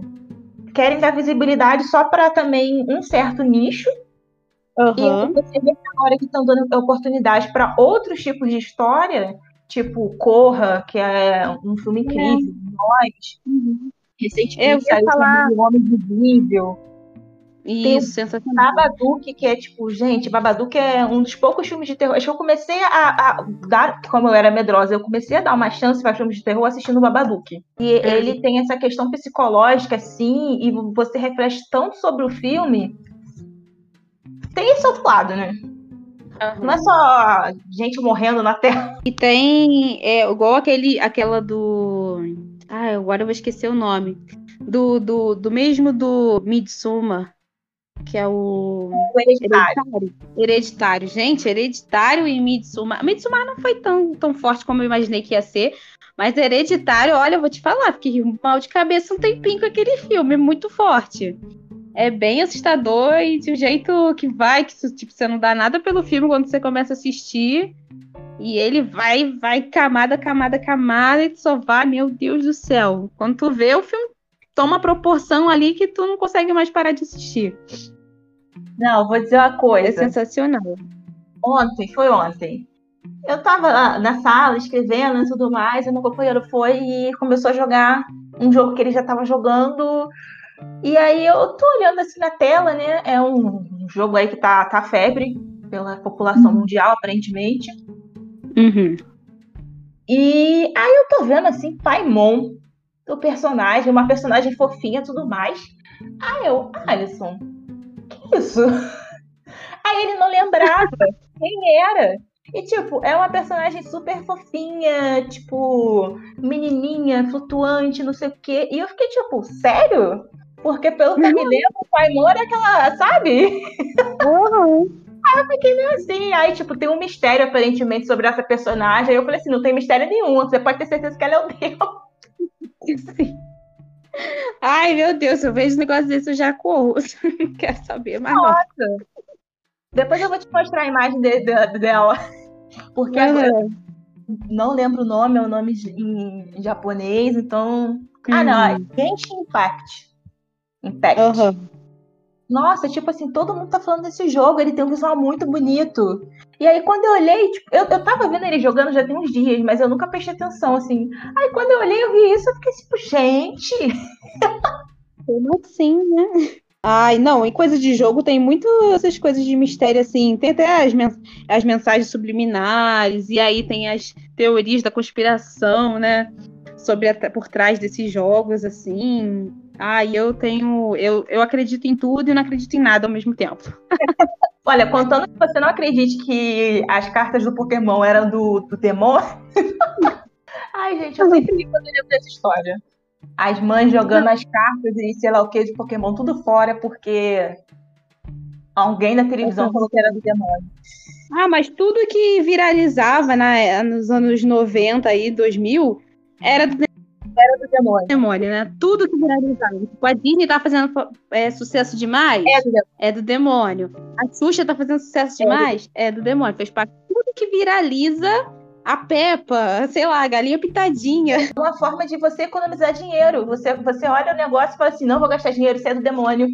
querem dar visibilidade só para também um certo nicho. Uhum. E você vê agora que estão dando oportunidade para outros tipos de história, tipo Corra, que é um filme é. incrível, é. Nós, uhum. recentemente saiu falar... o Homem Invisível. Isso, Tem sensacional. Babadook, que é tipo, gente, Babadook é um dos poucos filmes de terror. Acho que eu comecei a, a, dar, como eu era medrosa, eu comecei a dar uma chance para filmes de terror assistindo Babadook. E é. ele tem essa questão psicológica, assim, e você reflete tanto sobre o filme. Tem esse outro lado, né? Uhum. Não é só gente morrendo na terra. E tem, é, igual aquele, aquela do. Ah, agora eu vou esquecer o nome do, do, do mesmo do Midsommar, que é o. O hereditário. Hereditário. Hereditário. Gente, Hereditário e Midsommar. Midsommar não foi tão, tão forte como eu imaginei que ia ser. Mas Hereditário, olha, eu vou te falar, fiquei mal de cabeça um tempinho com aquele filme, muito forte. É bem assustador e de um jeito que vai, que tipo, você não dá nada pelo filme quando você começa a assistir. E ele vai, vai camada, camada, camada, e só vai, meu Deus do céu. Quando tu vê, o filme toma proporção ali que tu não consegue mais parar de assistir. Não, vou dizer uma coisa. É sensacional. Ontem, foi ontem. Eu tava lá na sala escrevendo e tudo mais, e meu companheiro foi e começou a jogar um jogo que ele já tava jogando. E aí eu tô olhando assim na tela, né? É um jogo aí que tá, tá febre pela população mundial, aparentemente. Uhum. E aí eu tô vendo assim, Paimon, do personagem, uma personagem fofinha e tudo mais. Aí eu, Alisson, isso? Aí ele não lembrava quem era. E, tipo, é uma personagem super fofinha, tipo, menininha, flutuante, não sei o quê. E eu fiquei, tipo, sério? Porque pelo que eu me lembro, o Paimon é aquela, sabe? Uhum. Aí eu fiquei meio assim. Aí, tipo, tem um mistério aparentemente sobre essa personagem. Aí eu falei assim: não tem mistério nenhum. Você pode ter certeza que ela é o Deus. Sim. Ai, meu Deus, eu vejo um negócio desse, eu já corro. Não quero saber mais. não. Nossa. Depois eu vou te mostrar a imagem de- de- dela. Porque agora Uhum. não lembro o nome, é o nome em, japonês, então. Ah, não, é Genshin Impact. Impact. Uhum. Nossa, tipo assim, todo mundo tá falando desse jogo, ele tem um visual muito bonito. E aí, quando eu olhei, tipo, eu, eu tava vendo ele jogando já tem uns dias, mas eu nunca prestei atenção, assim. Aí, quando eu olhei, eu vi isso, eu fiquei tipo, gente. Como assim, né? Ai, não, em coisa de jogo tem muito essas coisas de mistério, assim. Tem até as, mens- as mensagens subliminares, e aí tem as teorias da conspiração, né? Sobre até por trás desses jogos, assim. Ai, eu tenho. Eu, eu acredito em tudo e não acredito em nada ao mesmo tempo. Olha, contando que você não acredite que as cartas do Pokémon eram do, do demônio. Ai, gente, eu sempre fico quando lembro dessa história. As mães jogando as cartas e sei lá o que de Pokémon tudo fora, porque alguém na televisão falou que era do demônio. Ah, mas tudo que viralizava na, nos anos 90 e 2000 era do Era do demônio. demônio, né? Tudo que viralizava. Tipo, a Disney tá fazendo é, sucesso demais, É do demônio. é do demônio. A Xuxa tá fazendo sucesso É do- demais, é do demônio. Fez parte tudo que viraliza a Peppa, sei lá, a galinha pitadinha. uma forma de você economizar dinheiro. Você, você olha o negócio e fala assim: não vou gastar dinheiro, isso é do demônio.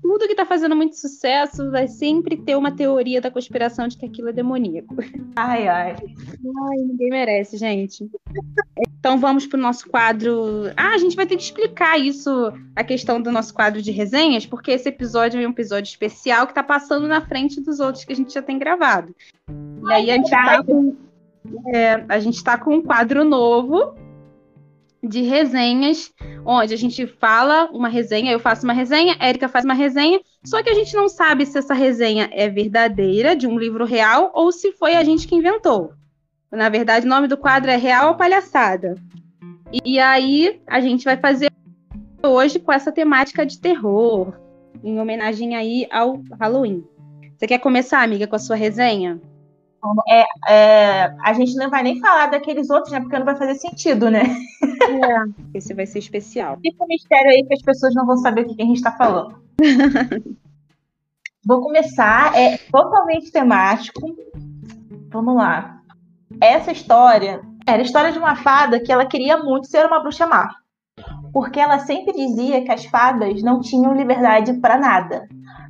Tudo que tá fazendo muito sucesso vai sempre ter uma teoria da conspiração de que aquilo é demoníaco. Ai, ai. Ai, ninguém merece, gente. Então vamos pro nosso quadro. Ah, a gente vai ter que explicar isso, a questão do nosso quadro de resenhas, porque esse episódio é um episódio especial que tá passando na frente dos outros que a gente já tem gravado. E aí a gente tá verdade. com, é, a gente tá com um quadro novo de resenhas, onde a gente fala uma resenha, eu faço uma resenha, a Erika faz uma resenha, só que a gente não sabe se essa resenha é verdadeira, de um livro real, ou se foi a gente que inventou. Na verdade, o nome do quadro é Real ou Palhaçada. E, e aí, a gente vai fazer hoje com essa temática de terror, em homenagem aí ao Halloween. Você quer começar, amiga, com a sua resenha? É, a gente não vai nem falar daqueles outros, né? Porque não vai fazer sentido, né? Esse vai ser especial. Fica um mistério aí que as pessoas não vão saber o que que a gente tá falando. Vou começar, é totalmente temático. Vamos lá. Essa história era a história de uma fada que ela queria muito ser uma bruxa má. Porque ela sempre dizia que as fadas não tinham liberdade para nada.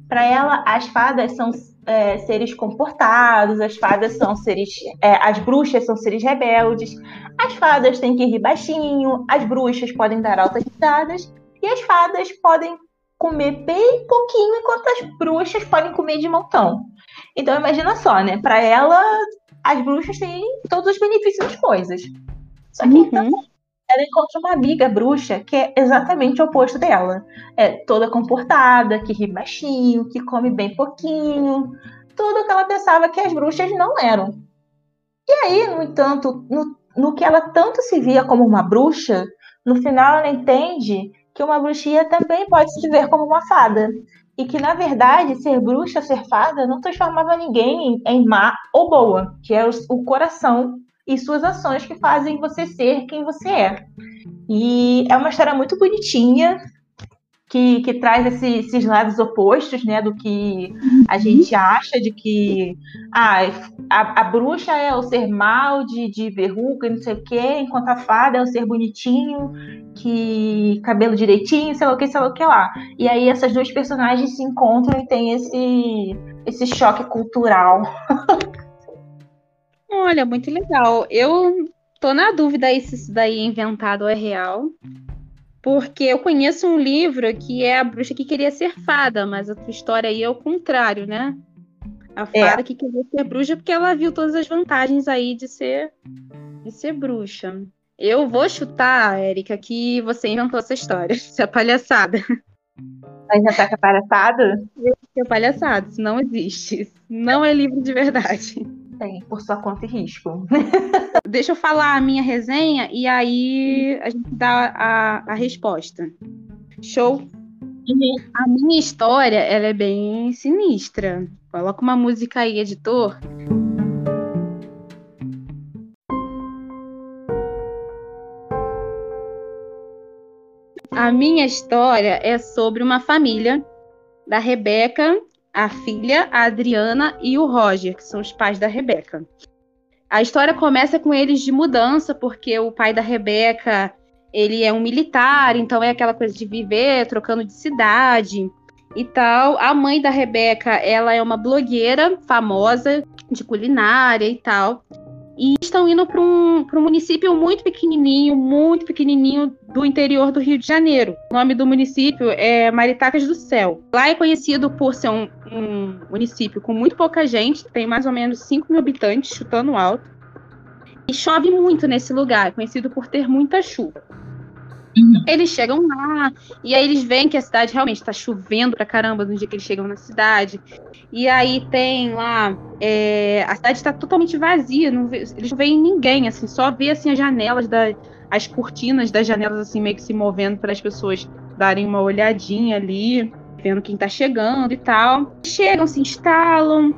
Para ela, as fadas são é, seres comportados, as fadas são seres. é, as bruxas são seres rebeldes, as fadas têm que rir baixinho, as bruxas podem dar altas risadas, e as fadas podem comer bem pouquinho, enquanto as bruxas podem comer de montão. Então imagina só, né? Para ela, as bruxas têm todos os benefícios das coisas. Só que então, Uhum. ela encontra uma amiga bruxa que é exatamente o oposto dela. É toda comportada, que ri baixinho, que come bem pouquinho. Tudo que ela pensava que as bruxas não eram. E aí, no entanto, no, no que ela tanto se via como uma bruxa, no final ela entende que uma bruxinha também pode se ver como uma fada. E que, na verdade, ser bruxa, ser fada, não transformava ninguém em, em má ou boa, que é o, o coração e suas ações que fazem você ser quem você é. E é uma história muito bonitinha, que, que traz esse, esses lados opostos, né, do que a uhum. gente acha de que ah, a, a bruxa é o ser mal de, de verruga, não sei o quê, enquanto a fada é o ser bonitinho, que cabelo direitinho, sei lá o que, sei lá o que lá. E aí essas duas personagens se encontram e tem esse, esse choque cultural. Olha, muito legal. Eu tô na dúvida se isso daí é inventado ou é real. Porque eu conheço um livro que é a bruxa que queria ser fada, mas a tua história aí é o contrário, né? A é. fada é. que queria ser bruxa porque ela viu todas as vantagens aí de ser, de ser bruxa. Eu vou chutar, Érica, que você inventou essa história. É palhaçada. Vai inventar que é palhaçada? É palhaçada, isso não existe. Isso não é livro de verdade tem, por sua conta e risco. Deixa eu falar a minha resenha e aí a gente dá a, a resposta. Show? Uhum. A minha história, ela é bem sinistra. Coloca uma música aí, editor. A minha história é sobre uma família da Rebeca a filha, a Adriana e o Roger, que são os pais da Rebeca. A história começa com eles de mudança, porque o pai da Rebeca, ele é um militar, então é aquela coisa de viver trocando de cidade e tal. A mãe da Rebeca, ela é uma blogueira famosa de culinária e tal e estão indo para um, um município muito pequenininho, muito pequenininho do interior do Rio de Janeiro. O nome do município é Maritacas do Céu. Lá é conhecido por ser um, um município com muito pouca gente, tem mais ou menos 5 mil habitantes, chutando alto. E chove muito nesse lugar, conhecido por ter muita chuva. Uhum. Eles chegam lá, e aí eles veem que a cidade realmente está chovendo pra caramba no dia que eles chegam na cidade. E aí tem lá. É, a cidade está totalmente vazia, não vê, eles não veem ninguém, assim, só vê assim, as janelas, da, as cortinas das janelas assim, meio que se movendo para as pessoas darem uma olhadinha ali, vendo quem está chegando e tal. Chegam, se instalam.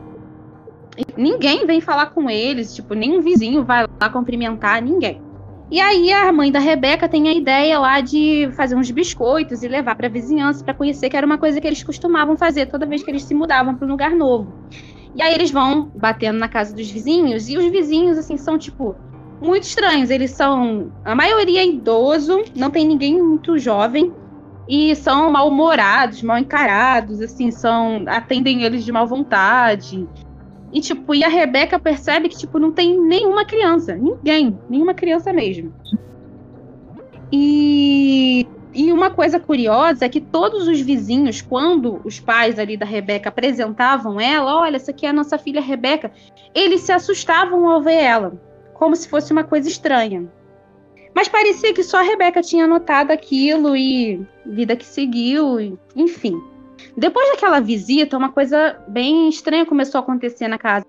Ninguém vem falar com eles, tipo, nenhum vizinho vai lá cumprimentar ninguém. E aí a mãe da Rebeca tem a ideia lá de fazer uns biscoitos e levar para a vizinhança para conhecer, que era uma coisa que eles costumavam fazer toda vez que eles se mudavam para um lugar novo. E aí eles vão batendo na casa dos vizinhos e os vizinhos assim são tipo muito estranhos. Eles são a maioria é idoso, não tem ninguém muito jovem e são mal-humorados, mal encarados, assim, são atendem eles de má vontade. E, tipo, e a Rebeca percebe que, tipo, não tem nenhuma criança. Ninguém. Nenhuma criança mesmo. E, e uma coisa curiosa é que todos os vizinhos, quando os pais ali da Rebeca apresentavam ela, olha, essa aqui é a nossa filha Rebeca, eles se assustavam ao ver ela, como se fosse uma coisa estranha. Mas parecia que só a Rebeca tinha notado aquilo e vida que seguiu, enfim. Depois daquela visita, uma coisa bem estranha começou a acontecer na casa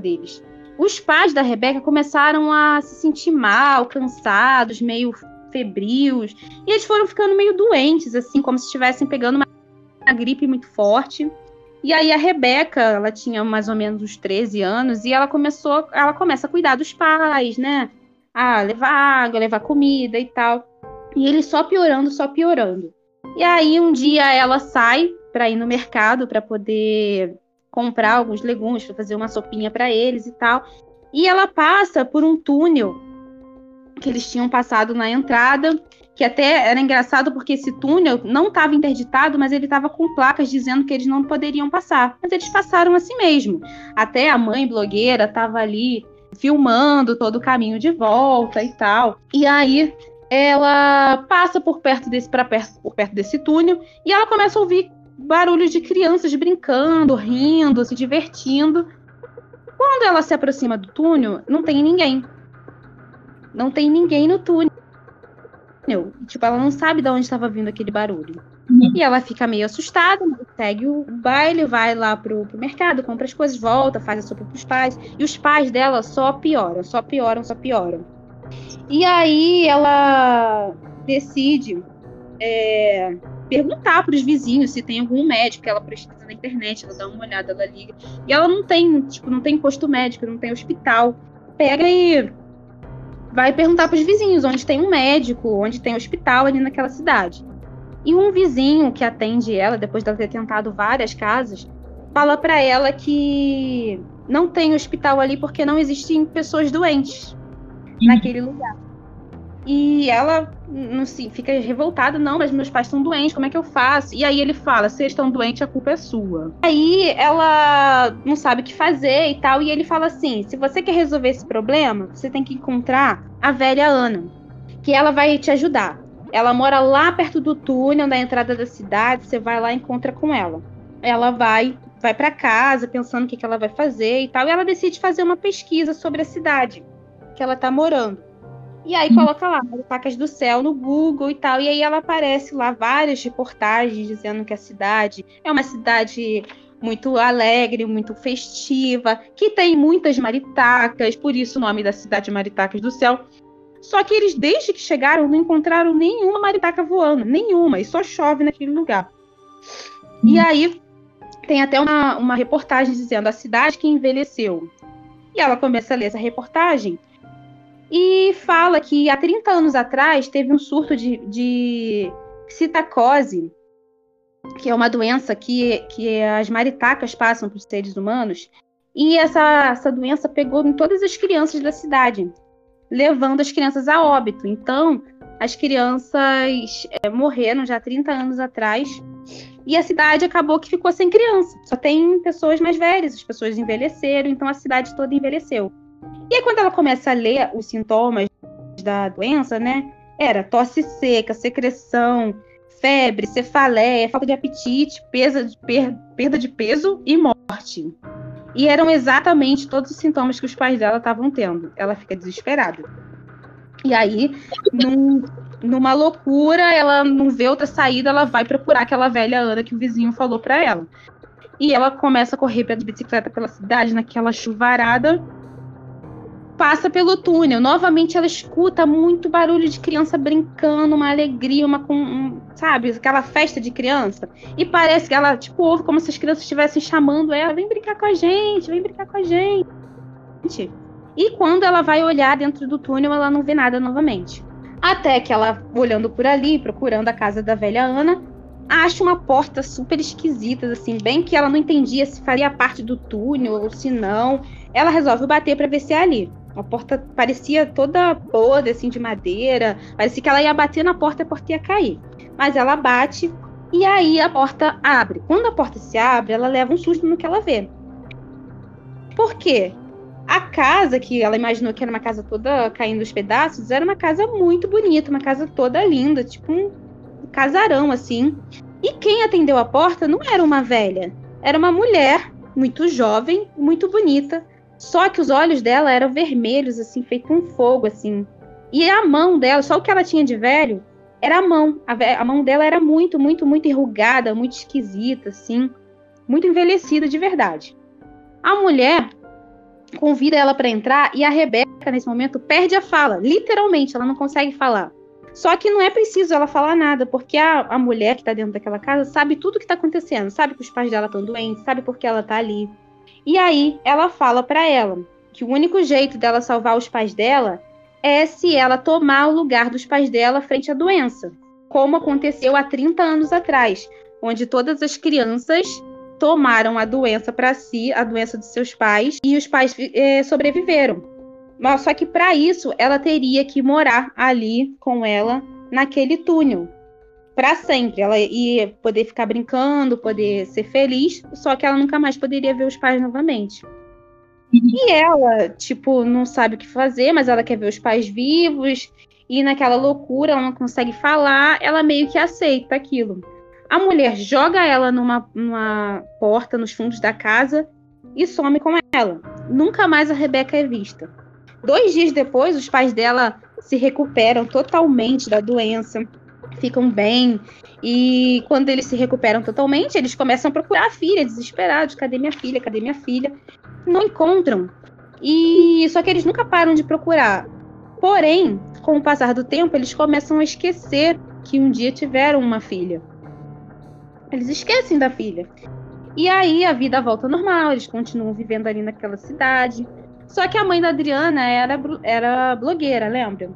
deles. Os pais da Rebeca começaram a se sentir mal, cansados, meio febrios, e eles foram ficando meio doentes, assim, como se estivessem pegando uma, uma gripe muito forte. E aí a Rebeca, ela tinha mais ou menos uns 13 anos, e ela começou, ela começa a cuidar dos pais, né? Ah, levar água, levar comida e tal. E eles só piorando, só piorando. E aí um dia ela sai para ir no mercado para poder comprar alguns legumes para fazer uma sopinha para eles e tal. E ela passa por um túnel que eles tinham passado na entrada, que até era engraçado porque esse túnel não estava interditado, mas ele estava com placas dizendo que eles não poderiam passar. Mas eles passaram assim mesmo. Até a mãe blogueira estava ali filmando todo o caminho de volta e tal. E aí ela passa por perto desse para perto por perto desse túnel e ela começa a ouvir barulhos de crianças brincando, rindo, se divertindo. Quando ela se aproxima do túnel, não tem ninguém. Não tem ninguém no túnel. Tipo, ela não sabe de onde estava vindo aquele barulho. E ela fica meio assustada, segue o baile, vai lá pro, pro mercado, compra as coisas, volta, faz a sopa pros pais. E os pais dela só pioram, só pioram, só pioram. E aí ela decide é, perguntar para os vizinhos se tem algum médico, ela pesquisa na internet, ela dá uma olhada, ela liga. E ela não tem, tipo, não tem posto médico, não tem hospital. Pega e vai perguntar para os vizinhos onde tem um médico, onde tem hospital ali naquela cidade. E um vizinho que atende ela, depois de ela ter tentado várias casas, fala para ela que não tem hospital ali porque não existem pessoas doentes naquele lugar. E ela não se fica revoltada, não, mas meus pais estão doentes, como é que eu faço? E aí ele fala: se eles estão doentes, a culpa é sua. Aí ela não sabe o que fazer e tal, e ele fala assim: se você quer resolver esse problema, você tem que encontrar a velha Ana, que ela vai te ajudar. Ela mora lá perto do túnel, na entrada da cidade, você vai lá e encontra com ela. Ela vai vai para casa pensando o que, que ela vai fazer e tal, e ela decide fazer uma pesquisa sobre a cidade que ela tá morando. E aí coloca lá, Maricacas do Céu no Google e tal. E aí ela aparece lá várias reportagens dizendo que a cidade é uma cidade muito alegre, muito festiva, que tem muitas maritacas, por isso o nome da cidade Maritacas do Céu. Só que eles, desde que chegaram, não encontraram nenhuma maritaca voando, nenhuma, e só chove naquele lugar. E aí tem até uma, uma reportagem dizendo a cidade que envelheceu. E ela começa a ler essa reportagem e fala que há 30 anos atrás teve um surto de, de citacose, que é uma doença que, que as maritacas passam para os seres humanos, e essa, essa doença pegou em todas as crianças da cidade, levando as crianças a óbito. Então, as crianças é, morreram já 30 anos atrás, e a cidade acabou que ficou sem criança. Só tem pessoas mais velhas, as pessoas envelheceram, então a cidade toda envelheceu. E aí, quando ela começa a ler os sintomas da doença, né? Era tosse seca, secreção, febre, cefaleia, falta de apetite, perda de, per, perda de peso e morte. E eram exatamente todos os sintomas que os pais dela estavam tendo. Ela fica desesperada. E aí, num, numa loucura, ela não vê outra saída, ela vai procurar aquela velha Ana que o vizinho falou para ela. E ela começa a correr pela bicicleta pela cidade, naquela chuvarada, passa pelo túnel. Novamente ela escuta muito barulho de criança brincando, uma alegria, uma um, sabe, aquela festa de criança. E parece que ela tipo ouve como se as crianças estivessem chamando ela, vem brincar com a gente, vem brincar com a gente. E quando ela vai olhar dentro do túnel, ela não vê nada novamente. Até que ela, olhando por ali, procurando a casa da velha Ana, acha uma porta super esquisita, assim, bem que ela não entendia se faria parte do túnel ou se não. Ela resolve bater para ver se é ali. A porta parecia toda podre, assim, de madeira. Parecia que ela ia bater na porta e a porta ia cair. Mas ela bate e aí a porta abre. Quando a porta se abre, ela leva um susto no que ela vê. Por quê? A casa, que ela imaginou que era uma casa toda caindo aos pedaços, era uma casa muito bonita, uma casa toda linda, tipo um casarão, assim. E quem atendeu a porta não era uma velha, era uma mulher muito jovem, muito bonita, só que os olhos dela eram vermelhos, assim, feito um fogo, assim. E a mão dela, só o que ela tinha de velho, era a mão. A, a mão dela era muito, muito, muito enrugada, muito esquisita, assim. Muito envelhecida de verdade. A mulher convida ela para entrar e a Rebeca, nesse momento, perde a fala. Literalmente, ela não consegue falar. Só que não é preciso ela falar nada, porque a, a mulher que está dentro daquela casa sabe tudo o que está acontecendo. Sabe que os pais dela estão doentes, sabe por que ela está ali. E aí ela fala para ela que o único jeito dela salvar os pais dela é se ela tomar o lugar dos pais dela frente à doença, como aconteceu há 30 anos atrás, onde todas as crianças tomaram a doença para si, a doença dos seus pais, e os pais é, sobreviveram. Mas só que para isso ela teria que morar ali com ela naquele túnel para sempre. Ela ia poder ficar brincando, poder ser feliz, só que ela nunca mais poderia ver os pais novamente. E ela, tipo, não sabe o que fazer, mas ela quer ver os pais vivos, e naquela loucura ela não consegue falar, ela meio que aceita aquilo. A mulher joga ela numa, numa porta nos fundos da casa e some com ela. Nunca mais a Rebeca é vista. Dois dias depois, os pais dela se recuperam totalmente da doença ficam bem. E quando eles se recuperam totalmente, eles começam a procurar a filha, desesperados. Cadê minha filha? Cadê minha filha? Não encontram. E só que eles nunca param de procurar. Porém, com o passar do tempo, eles começam a esquecer que um dia tiveram uma filha. Eles esquecem da filha. E aí a vida volta ao normal, eles continuam vivendo ali naquela cidade. Só que a mãe da Adriana era, era blogueira, lembra?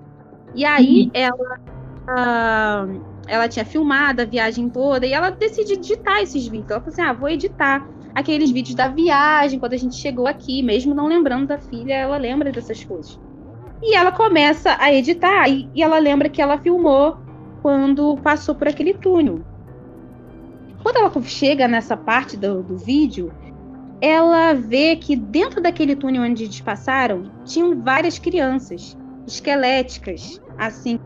E aí uhum. ela, uh, ela tinha filmado a viagem toda e ela decide editar esses vídeos. Ela falou assim: ah, vou editar aqueles vídeos da viagem, quando a gente chegou aqui, mesmo não lembrando da filha, ela lembra dessas coisas. E ela começa a editar e, e ela lembra que ela filmou quando passou por aquele túnel. Quando ela chega nessa parte do, do vídeo, ela vê que dentro daquele túnel onde eles passaram tinham várias crianças esqueléticas, assim,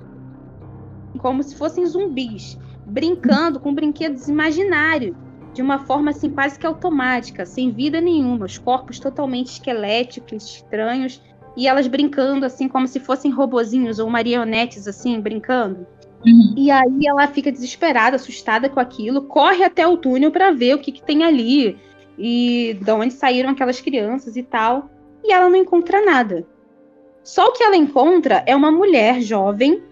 como se fossem zumbis, brincando com brinquedos imaginários, de uma forma assim quase que automática, sem vida nenhuma, os corpos totalmente esqueléticos, estranhos, e elas brincando assim como se fossem robozinhos ou marionetes assim, brincando. Uhum. E aí ela fica desesperada, assustada com aquilo, corre até o túnel para ver o que, que tem ali e de onde saíram aquelas crianças e tal. E ela não encontra nada. Só o que ela encontra é uma mulher jovem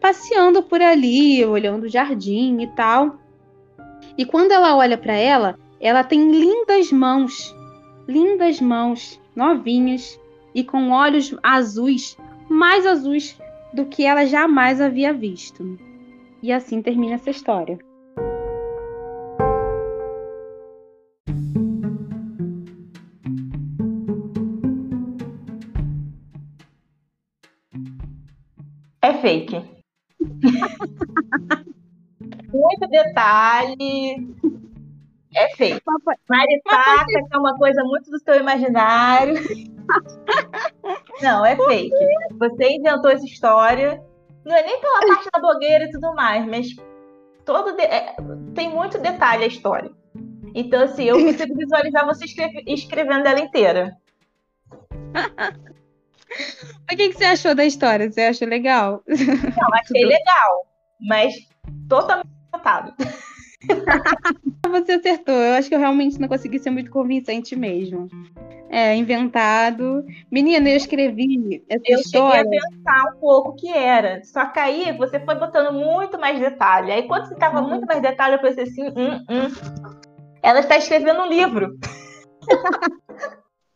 passeando por ali, olhando o jardim e tal. E quando ela olha para ela, ela tem lindas mãos, lindas mãos, novinhas e com olhos azuis, mais azuis do que ela jamais havia visto. E assim termina essa história. É fake. Muito detalhe. É fake. Maritaca, que é uma coisa muito do seu imaginário. Não, é fake. Você inventou essa história. Não é nem pela parte da blogueira e tudo mais, mas todo de... é... tem muito detalhe a história. Então, assim, eu consigo visualizar você escreve... escrevendo ela inteira. o que, que você achou da história? Você achou legal? Não, achei legal, mas totalmente notado. Você acertou. Eu acho que eu realmente não consegui ser muito convincente mesmo. É, inventado. Menina, eu escrevi essa eu história. Eu cheguei a pensar um pouco o que era. Só que aí você foi botando muito mais detalhe. Aí quando você tava uhum. muito mais detalhe, eu pensei assim, hum, hum. Ela está escrevendo um livro.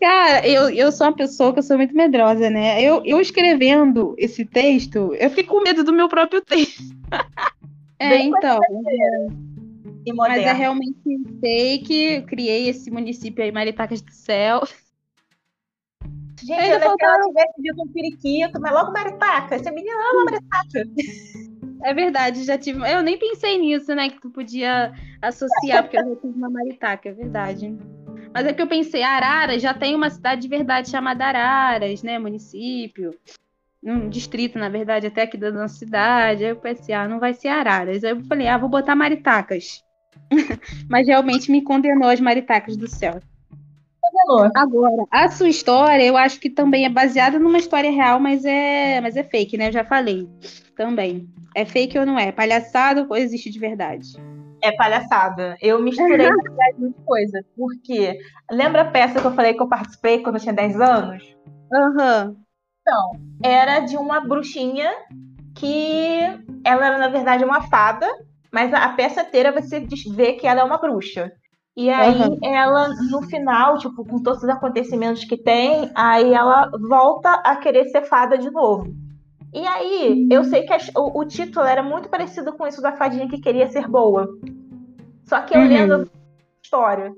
Cara, eu, eu sou uma pessoa que eu sou muito medrosa, né? Eu, eu escrevendo esse texto, eu fico com medo do meu próprio texto. é, Bem então. Mas é realmente fake. Criei esse município aí, Maritacas do Céu. Gente, eu faltaram... que ela tivesse dito um periquito, mas logo Maritaca. Essa menina ama Maritaca. É verdade, já tive. Eu nem pensei nisso, né? Que tu podia associar, porque eu já tive uma Maritaca, é verdade. Mas é que eu pensei, Araras já tem uma cidade de verdade chamada Araras, né? Município. Um distrito, na verdade, até aqui da nossa cidade. Aí eu pensei, ah, não vai ser Araras. Aí eu falei, ah, vou botar Maritacas. Mas realmente me condenou as maritacas do céu. Agora, a sua história, eu acho que também é baseada numa história real, mas é, mas é fake, né? Eu já falei. Também. É fake ou não é? Palhaçada ou existe de verdade? É palhaçada. Eu misturei muita coisa. Porque lembra a peça que eu falei que eu participei quando eu tinha 10 anos? Aham. Uhum. Então, era de uma bruxinha que ela era, na verdade, uma fada mas a peça inteira você vê que ela é uma bruxa. E aí uhum. ela, no final, tipo, com todos os acontecimentos que tem, aí ela volta a querer ser fada de novo. E aí, eu sei que a, o, o, título era muito parecido com isso da fadinha que queria ser boa. Só que eu uhum. lendo a história.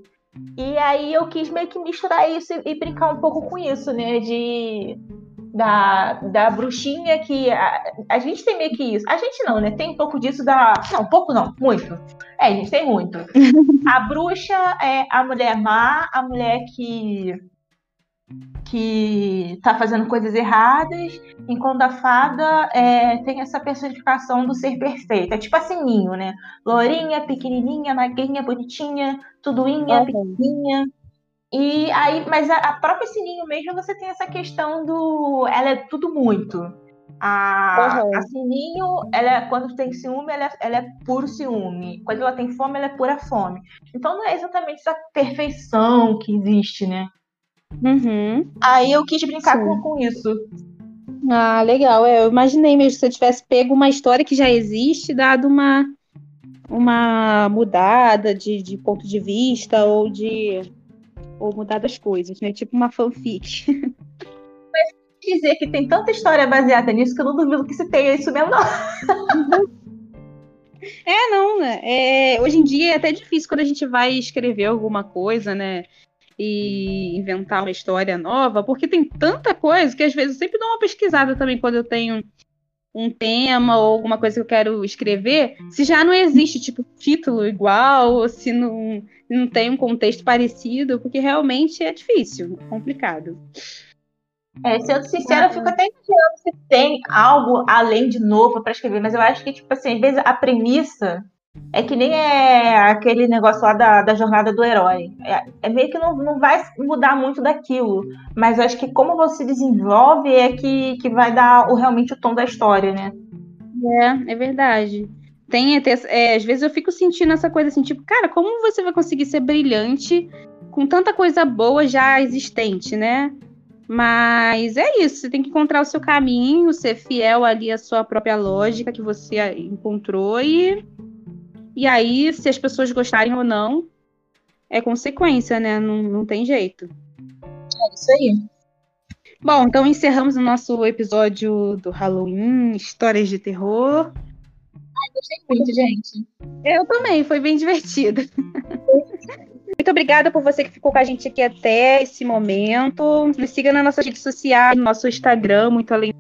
E aí eu quis meio que misturar isso e, e brincar um pouco com isso, né? De da, da bruxinha que a, a, gente tem meio que isso. A gente não, né? Tem um pouco disso da. Não, um pouco não, muito. É, a gente tem muito. a bruxa é a mulher má, a mulher que que tá fazendo coisas erradas, enquanto a fada é, tem essa personificação do ser perfeito. É tipo assim, ninho, né? Lourinha, pequenininha, magrinha, bonitinha, tudoinha, uhum. pequenininha. E aí, mas a, a própria Sininho mesmo, você tem essa questão do. Ela é tudo muito. A, uhum. a Sininho, ela, é, quando tem ciúme, ela, é, ela é puro ciúme. Quando ela tem fome, ela é pura fome. Então não é exatamente essa perfeição que existe, né? Uhum. Aí eu quis brincar com, com, isso. Ah, legal. É, eu imaginei mesmo se eu tivesse pego uma história que já existe, dado uma, uma mudada de, de ponto de vista ou de ou mudado as coisas, né? Tipo uma fanfic. Mas dizer que tem tanta história baseada nisso que eu não duvido que se tenha isso mesmo, não. É, não, né? É, hoje em dia é até difícil quando a gente vai escrever alguma coisa, né? E inventar uma história nova, porque tem tanta coisa que às vezes eu sempre dou uma pesquisada também quando eu tenho um tema ou alguma coisa que eu quero escrever, se já não existe, tipo, título igual, ou se não, não tem um contexto parecido, porque realmente é difícil, complicado. É, sendo sincera, eu fico até imaginando se tem algo além de novo para escrever, mas eu acho que, tipo assim, às vezes a premissa é que nem é aquele negócio lá da, da jornada do herói. É, é, meio que não, não vai mudar muito daquilo. Mas acho que como você desenvolve é que, que vai dar o, realmente o tom da história, né? É, é verdade. Tem até, é, às vezes eu fico sentindo essa coisa assim, tipo, cara, como você vai conseguir ser brilhante com tanta coisa boa já existente, né? Mas é isso, você tem que encontrar o seu caminho, ser fiel ali à sua própria lógica que você encontrou e e aí, se as pessoas gostarem ou não, é consequência, né? Não, não tem jeito. É isso aí. Bom, então encerramos o nosso episódio do Halloween, histórias de terror. Ai, gostei muito, gente. Eu também, foi bem divertido. Muito obrigada por você que ficou com a gente aqui até esse momento. Nos siga nas nossas redes sociais, no nosso Instagram, muito além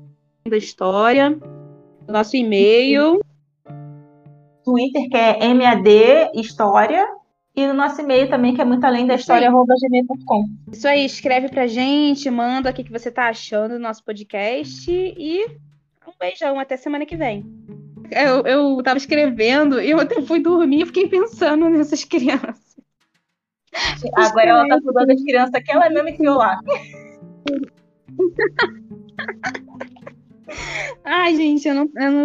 da história, nosso e-mail. Twitter, que é MAD História, e no nosso e-mail também, que é muito além da história, gmail.com. Isso aí, escreve pra gente, manda o que você tá achando do nosso podcast e um beijão, até semana que vem. Eu, eu tava escrevendo e eu até fui dormir e fiquei pensando nessas crianças. Agora ela tá cuidando das crianças que ela mesma enfiou lá. Ai, gente, eu não... Eu não...